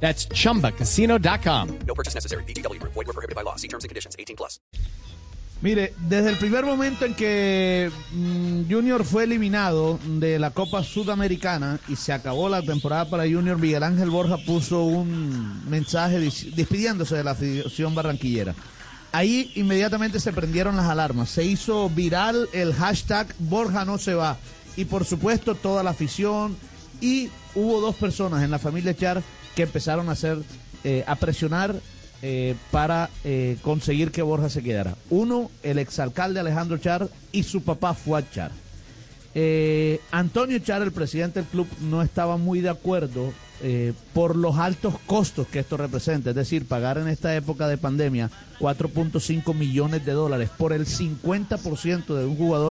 That's chumbacasino.com. No purchase necessary. BGW. Void were prohibited by law. See terms and conditions. 18 plus. Mire, desde el primer momento en que mm, Junior fue eliminado de la Copa Sudamericana y se acabó la temporada para Junior, Miguel Ángel Borja puso un mensaje despidiéndose de la afición barranquillera. Ahí inmediatamente se prendieron las alarmas, se hizo viral el hashtag Borja no se va y por supuesto toda la afición y hubo dos personas en la familia Char que empezaron a hacer, eh, a presionar eh, para eh, conseguir que Borja se quedara. Uno, el exalcalde Alejandro Char y su papá Fuad Char. Eh, Antonio Char, el presidente del club, no estaba muy de acuerdo eh, por los altos costos que esto representa. Es decir, pagar en esta época de pandemia 4.5 millones de dólares por el 50% de un jugador.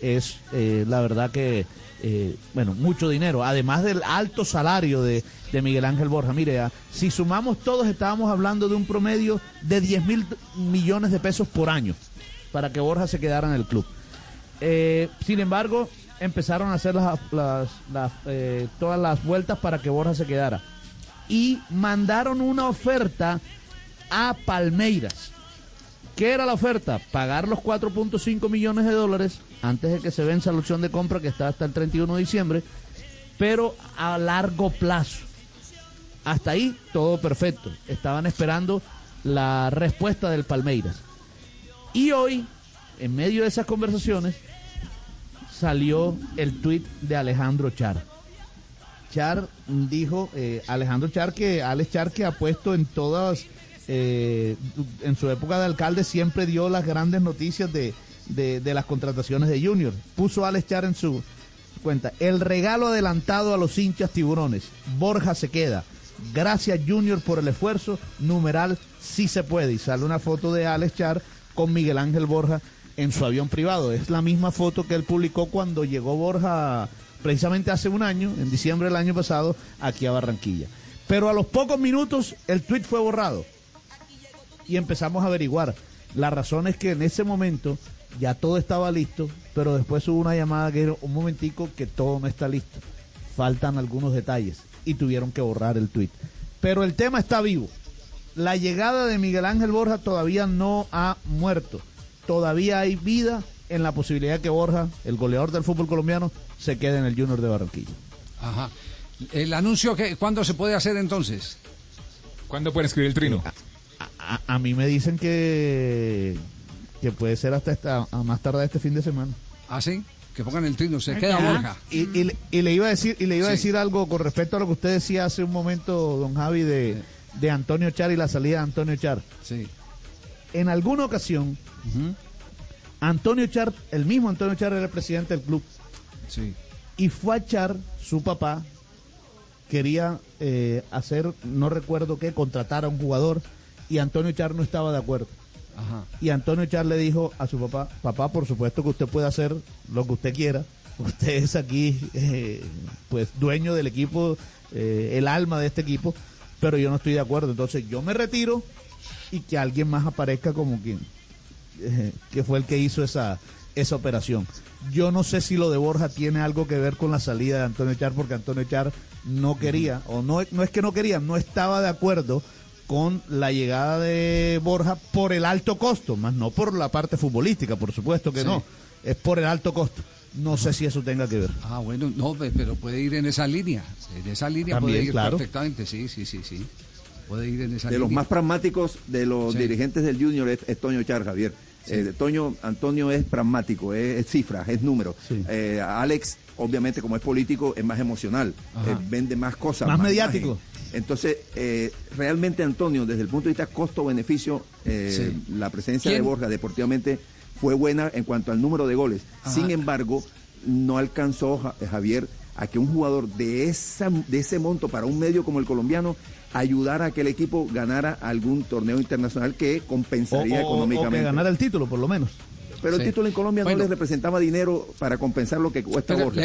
Es eh, la verdad que, eh, bueno, mucho dinero, además del alto salario de, de Miguel Ángel Borja. Mire, ah, si sumamos todos, estábamos hablando de un promedio de 10 mil millones de pesos por año para que Borja se quedara en el club. Eh, sin embargo, empezaron a hacer las, las- todas las vueltas para que Borja se quedara. Y mandaron una oferta a Palmeiras. ¿Qué era la oferta? Pagar los 4.5 millones de dólares antes de que se venza la opción de compra que está hasta el 31 de diciembre, pero a largo plazo. Hasta ahí todo perfecto. Estaban esperando la respuesta del Palmeiras. Y hoy, en medio de esas conversaciones, salió el tuit de Alejandro Char. Char dijo, eh, Alejandro Char, que Alex Char, que ha puesto en todas, eh, en su época de alcalde, siempre dio las grandes noticias de, de- las contrataciones de Junior. Puso Alex Char en su cuenta, el regalo adelantado a los hinchas tiburones. Borja se queda. Gracias Junior por el esfuerzo. Numeral, sí se puede. Y sale una foto de Alex Char con Miguel Ángel Borja en su avión privado. Es la misma foto que él publicó cuando llegó Borja precisamente hace un año, en diciembre del año pasado, aquí a Barranquilla. Pero a los pocos minutos el tweet fue borrado y empezamos a averiguar. La razón es que en ese momento ya todo estaba listo, pero después hubo una llamada que era un momentico que todo no está listo. Faltan algunos detalles y tuvieron que borrar el tweet. Pero el tema está vivo. La llegada de Miguel Ángel Borja todavía no ha muerto. Todavía hay vida en la posibilidad de que Borja, el goleador del fútbol colombiano, se quede en el Junior de Barranquilla. Ajá. El anuncio, que, ¿cuándo se puede hacer entonces? ¿Cuándo pueden escribir el trino? A, a mí me dicen que, que puede ser hasta esta, a más tarde este fin de semana. ¿Ah, sí? Que pongan el trino, se queda Borja. Y, y le- y le iba a decir y le iba a decir algo con respecto a lo que usted decía hace un momento, don Javi, de, de Antonio Char y la salida de Antonio Char. Sí. En alguna ocasión, Antonio Char, el mismo Antonio Char era el presidente del club. Sí. Y fue a Char, su papá, quería eh, hacer, no recuerdo qué, contratar a un jugador y Antonio Char no estaba de acuerdo. Ajá. Y Antonio Char le dijo a su papá, papá, por supuesto que usted puede hacer lo que usted quiera. Usted es aquí, eh, pues, dueño del equipo, eh, el alma de este equipo, pero yo no estoy de acuerdo. Entonces yo me retiro y que alguien más aparezca como quien, eh, que fue el que hizo esa, esa operación. Yo no sé si lo de Borja tiene algo que ver con la salida de Antonio Char, porque Antonio Char no quería, o no, no es que no quería, no estaba de acuerdo con la llegada de Borja por el alto costo, más no por la parte futbolística, por supuesto que Sí. no, es por el alto costo. No sé si eso tenga que ver. Ah, bueno, no, pe- pero puede ir en esa línea. En esa línea También, puede ir claro. perfectamente, sí, sí, sí, sí. puede ir en esa De los más pragmáticos de los Sí. dirigentes del Junior es, es Toño Char, Javier. Eh, Toño, Antonio es pragmático, es, es cifras, es números. Sí. Eh, Alex, obviamente, como es político, es más emocional, eh, vende más cosas. Más mediático. imagen. Entonces, eh, realmente Antonio, desde el punto de vista costo-beneficio, eh, Sí. la presencia ¿Quién? de Borja deportivamente fue buena en cuanto al número de goles. Ajá. Sin embargo, no alcanzó Ja- Javier a que un jugador de, esa, de ese monto para un medio como el colombiano ayudara a que el equipo ganara algún torneo internacional que compensaría o- o económicamente. que ganara el título, por lo menos. Pero el título en Colombia Bueno. no le representaba dinero para compensar lo que cuesta Borja.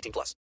18 plus.